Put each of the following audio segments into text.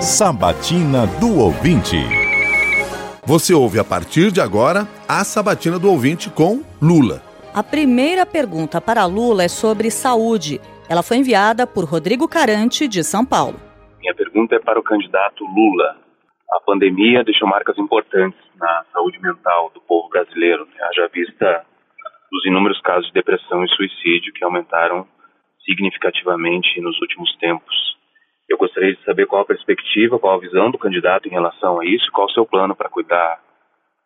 Sabatina do Ouvinte. Você ouve a partir de agora a Sabatina do Ouvinte com Lula. A primeira pergunta para Lula é sobre saúde. Ela foi enviada por Rodrigo Carante, de São Paulo. Minha pergunta é para o candidato Lula. A pandemia deixou marcas importantes na saúde mental do povo brasileiro, né? haja vista dos inúmeros casos de depressão e suicídio que aumentaram significativamente nos últimos tempos. Eu gostaria de saber qual a perspectiva, qual a visão do candidato em relação a isso, qual o seu plano para cuidar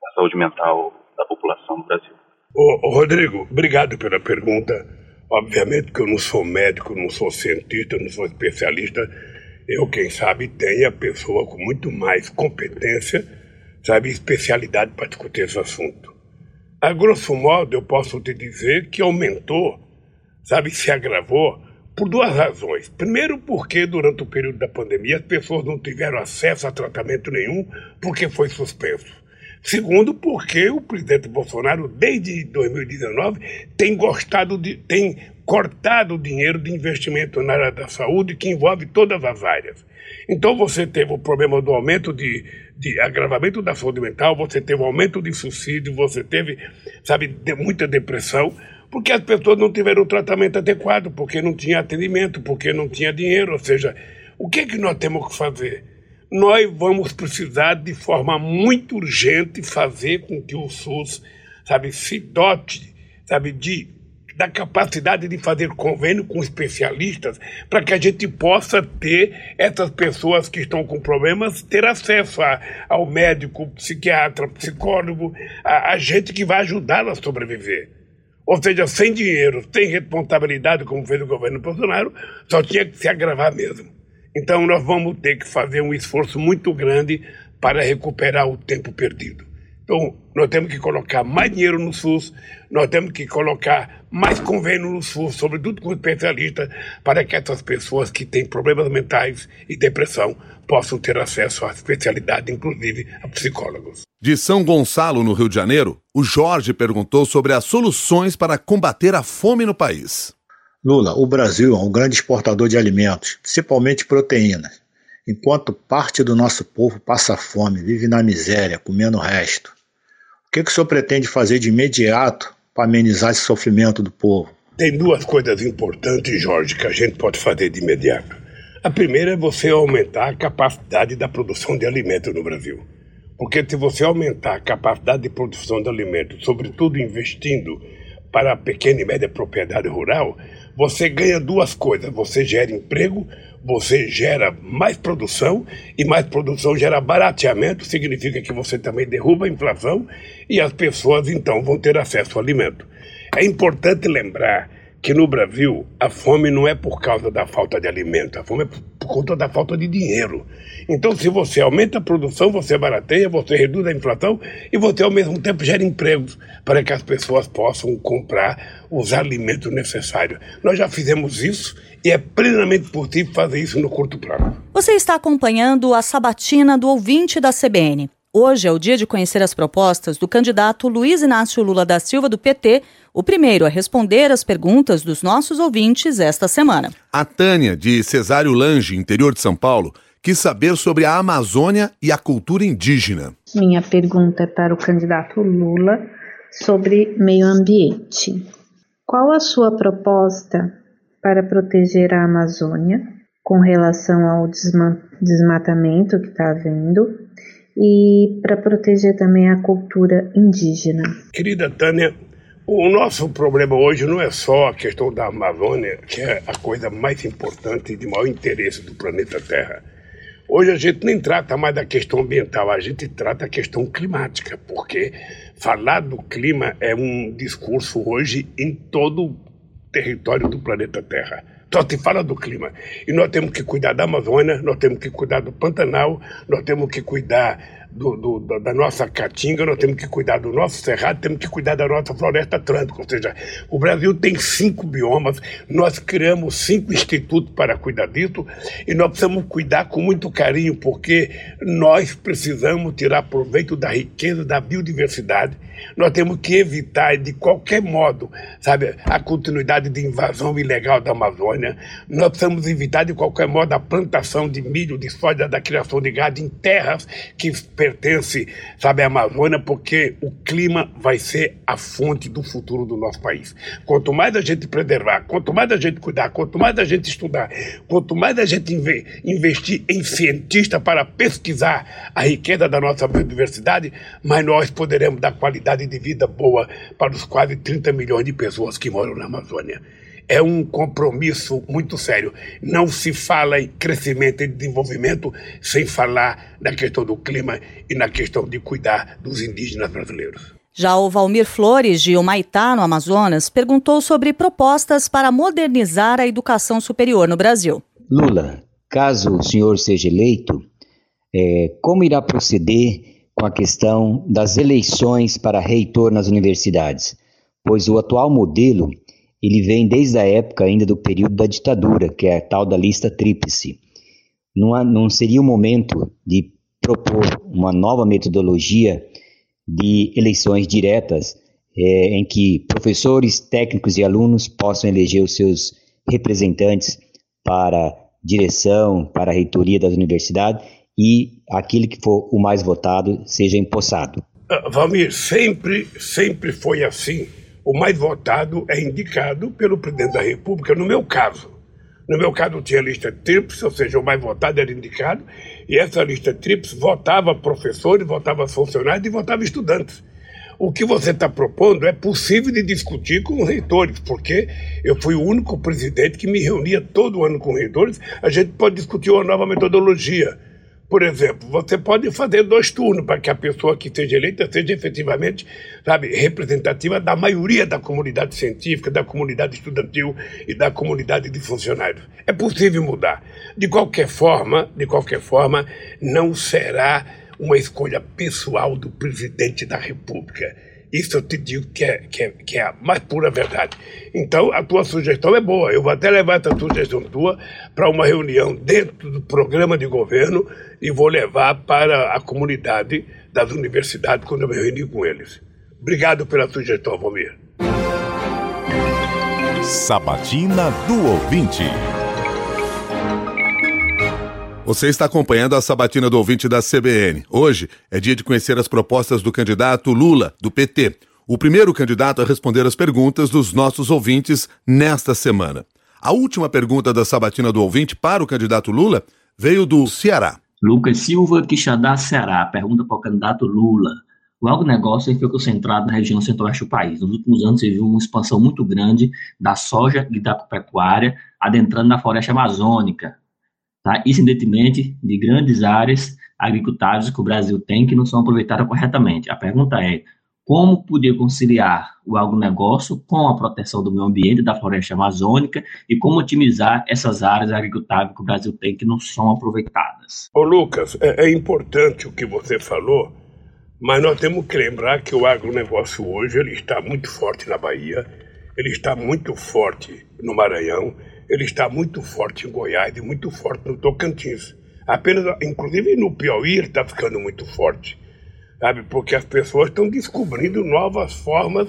da saúde mental da população do Brasil. Ô, Rodrigo, obrigado pela pergunta. Obviamente que eu não sou médico, não sou cientista, não sou especialista. Eu, quem sabe, tenho a pessoa com muito mais competência, sabe, especialidade para discutir esse assunto. A grosso modo, eu posso te dizer que aumentou, sabe, se agravou por duas razões. Primeiro, porque durante o período da pandemia as pessoas não tiveram acesso a tratamento nenhum porque foi suspenso. Segundo, porque o presidente Bolsonaro, desde 2019, tem gostado de. tem cortado o dinheiro de investimento na área da saúde, que envolve todas as áreas. Então você teve o problema do aumento de, de agravamento da saúde mental, você teve o aumento de suicídio, você teve, sabe, de muita depressão porque as pessoas não tiveram o tratamento adequado, porque não tinha atendimento, porque não tinha dinheiro. Ou seja, o que, é que nós temos que fazer? Nós vamos precisar, de forma muito urgente, fazer com que o SUS, sabe, se dote, sabe, de da capacidade de fazer convênio com especialistas para que a gente possa ter essas pessoas que estão com problemas ter acesso a, ao médico, psiquiatra, psicólogo, a, a gente que vai ajudá-las a sobreviver. Ou seja, sem dinheiro, sem responsabilidade, como fez o governo Bolsonaro, só tinha que se agravar mesmo. Então, nós vamos ter que fazer um esforço muito grande para recuperar o tempo perdido. Então, nós temos que colocar mais dinheiro no SUS, nós temos que colocar mais convênio no SUS, sobretudo com especialistas, para que essas pessoas que têm problemas mentais e depressão possam ter acesso à especialidade, inclusive a psicólogos. De São Gonçalo, no Rio de Janeiro, o Jorge perguntou sobre as soluções para combater a fome no país. Lula, o Brasil é um grande exportador de alimentos, principalmente proteínas. Enquanto parte do nosso povo passa fome, vive na miséria, comendo o resto. O que, que o senhor pretende fazer de imediato para amenizar esse sofrimento do povo? Tem duas coisas importantes, Jorge, que a gente pode fazer de imediato. A primeira é você aumentar a capacidade da produção de alimentos no Brasil. Porque se você aumentar a capacidade de produção de alimentos, sobretudo investindo para a pequena e média propriedade rural, você ganha duas coisas. Você gera emprego, você gera mais produção, e mais produção gera barateamento, significa que você também derruba a inflação e as pessoas então vão ter acesso ao alimento. É importante lembrar que no Brasil a fome não é por causa da falta de alimento, a fome é por conta da falta de dinheiro. Então, se você aumenta a produção, você barateia, você reduz a inflação e você, ao mesmo tempo, gera empregos para que as pessoas possam comprar os alimentos necessários. Nós já fizemos isso e é plenamente possível fazer isso no curto prazo. Você está acompanhando a sabatina do ouvinte da CBN. Hoje é o dia de conhecer as propostas do candidato Luiz Inácio Lula da Silva, do PT, o primeiro a responder as perguntas dos nossos ouvintes esta semana. A Tânia, de Cesário Lange, interior de São Paulo, quis saber sobre a Amazônia e a cultura indígena. Minha pergunta é para o candidato Lula sobre meio ambiente. Qual a sua proposta para proteger a Amazônia com relação ao desmatamento que está havendo e para proteger também a cultura indígena. Querida Tânia, o nosso problema hoje não é só a questão da Amazônia, que é a coisa mais importante e de maior interesse do planeta Terra. Hoje a gente nem trata mais da questão ambiental, a gente trata a questão climática, porque falar do clima é um discurso hoje em todo o território do planeta Terra. Só se fala do clima. E nós temos que cuidar da Amazônia, nós temos que cuidar do Pantanal, nós temos que cuidar do, do, da nossa caatinga, nós temos que cuidar do nosso cerrado, temos que cuidar da nossa floresta atlântica. Ou seja, o Brasil tem cinco biomas, nós criamos cinco institutos para cuidar disso e nós precisamos cuidar com muito carinho, porque nós precisamos tirar proveito da riqueza da biodiversidade. Nós temos que evitar, de qualquer modo, sabe, a continuidade de invasão ilegal da Amazônia. Nós precisamos evitar, de qualquer modo, a plantação de milho, de soja, da criação de gado em terras que pertence, sabe, à Amazônia, porque o clima vai ser a fonte do futuro do nosso país. Quanto mais a gente preservar, quanto mais a gente cuidar, quanto mais a gente estudar, quanto mais a gente investir em cientistas para pesquisar a riqueza da nossa biodiversidade, mais nós poderemos dar qualidade de vida boa para os quase 30 milhões de pessoas que moram na Amazônia é um compromisso muito sério. Não se fala em crescimento e desenvolvimento sem falar na questão do clima e na questão de cuidar dos indígenas brasileiros. Já o Valmir Flores, de Humaitá, no Amazonas, perguntou sobre propostas para modernizar a educação superior no Brasil. Lula, caso o senhor seja eleito, é, como irá proceder com a questão das eleições para reitor nas universidades? Pois o atual modelo ele vem desde a época ainda do período da ditadura, que é a tal da lista tríplice. Não, há, não seria o momento de propor uma nova metodologia de eleições diretas, é, em que professores, técnicos e alunos possam eleger os seus representantes para direção, para a reitoria das universidades e aquele que for o mais votado seja empossado. Uh, Valmir, sempre, sempre foi assim o mais votado é indicado pelo presidente da República, no meu caso. No meu caso, tinha lista tríplice, ou seja, o mais votado era indicado, e essa lista tríplice votava professores, votava funcionários e votava estudantes. O que você está propondo é possível de discutir com os reitores, porque eu fui o único presidente que me reunia todo ano com reitores. A gente pode discutir uma nova metodologia por exemplo, você pode fazer dois turnos para que a pessoa que seja eleita seja efetivamente, sabe, representativa da maioria da comunidade científica, da comunidade estudantil e da comunidade de funcionários. É possível mudar. De qualquer forma, de qualquer forma, não será uma escolha pessoal do presidente da República isso eu te digo que é, que, é, que é a mais pura verdade. Então, a tua sugestão é boa. Eu vou até levar essa sugestão tua para uma reunião dentro do programa de governo e vou levar para a comunidade das universidades quando eu me reunir com eles. Obrigado pela sugestão, Valmir. Sabatina do Ouvinte. Você está acompanhando a sabatina do ouvinte da CBN. Hoje é dia de conhecer as propostas do candidato Lula, do PT, o primeiro candidato a responder as perguntas dos nossos ouvintes nesta semana. A última pergunta da sabatina do ouvinte para o candidato Lula veio do Ceará. Lucas Silva Quixadá, Ceará, pergunta para o candidato Lula. O agronegócio foi concentrado na região centro-oeste do país. Nos últimos anos, você viu uma expansão muito grande da soja e da pecuária, adentrando na floresta amazônica, tá? Isso em de grandes áreas agricultáveis que o Brasil tem que não são aproveitadas corretamente. A pergunta é, como poder conciliar o agronegócio com a proteção do meio ambiente, da floresta amazônica e como otimizar essas áreas agricultáveis que o Brasil tem que não são aproveitadas. Ô Lucas, é, é importante o que você falou, mas nós temos que lembrar que o agronegócio hoje ele está muito forte na Bahia, ele está muito forte no Maranhão, ele está muito forte em Goiás e muito forte no Tocantins. Apenas, inclusive no Piauí, ele está ficando muito forte, sabe? Porque as pessoas estão descobrindo novas formas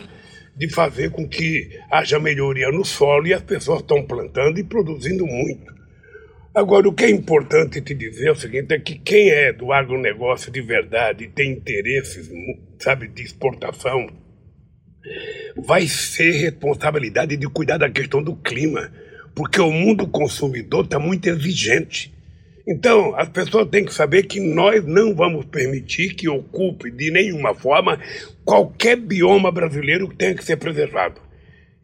de fazer com que haja melhoria no solo e as pessoas estão plantando e produzindo muito. Agora, o que é importante te dizer é o seguinte: é que quem é do agronegócio de verdade e tem interesses, sabe, de exportação, vai ser responsabilidade de cuidar da questão do clima porque o mundo consumidor está muito exigente. Então, as pessoas têm que saber que nós não vamos permitir que ocupe de nenhuma forma qualquer bioma brasileiro que tenha que ser preservado.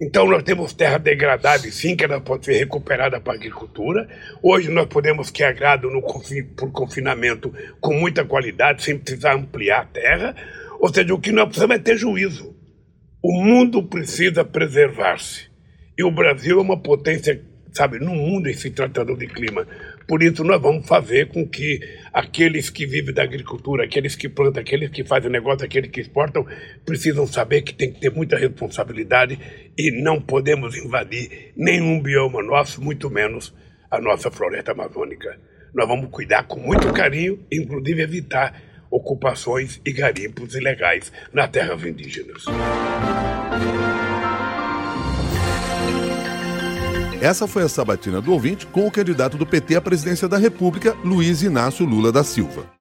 Então, nós temos terra degradada, sim, que ela pode ser recuperada para a agricultura. Hoje, nós podemos que agrado no, por confinamento com muita qualidade, sem precisar ampliar a terra. Ou seja, o que nós precisamos é ter juízo. O mundo precisa preservar-se. E o Brasil é uma potência, sabe, no mundo em se tratando de clima. Por isso, nós vamos fazer com que aqueles que vivem da agricultura, aqueles que plantam, aqueles que fazem negócio, aqueles que exportam, precisam saber que tem que ter muita responsabilidade e não podemos invadir nenhum bioma nosso, muito menos a nossa floresta amazônica. Nós vamos cuidar com muito carinho, inclusive evitar ocupações e garimpos ilegais nas terras indígenas. Essa foi a sabatina do ouvinte com o candidato do PT à presidência da República, Luiz Inácio Lula da Silva.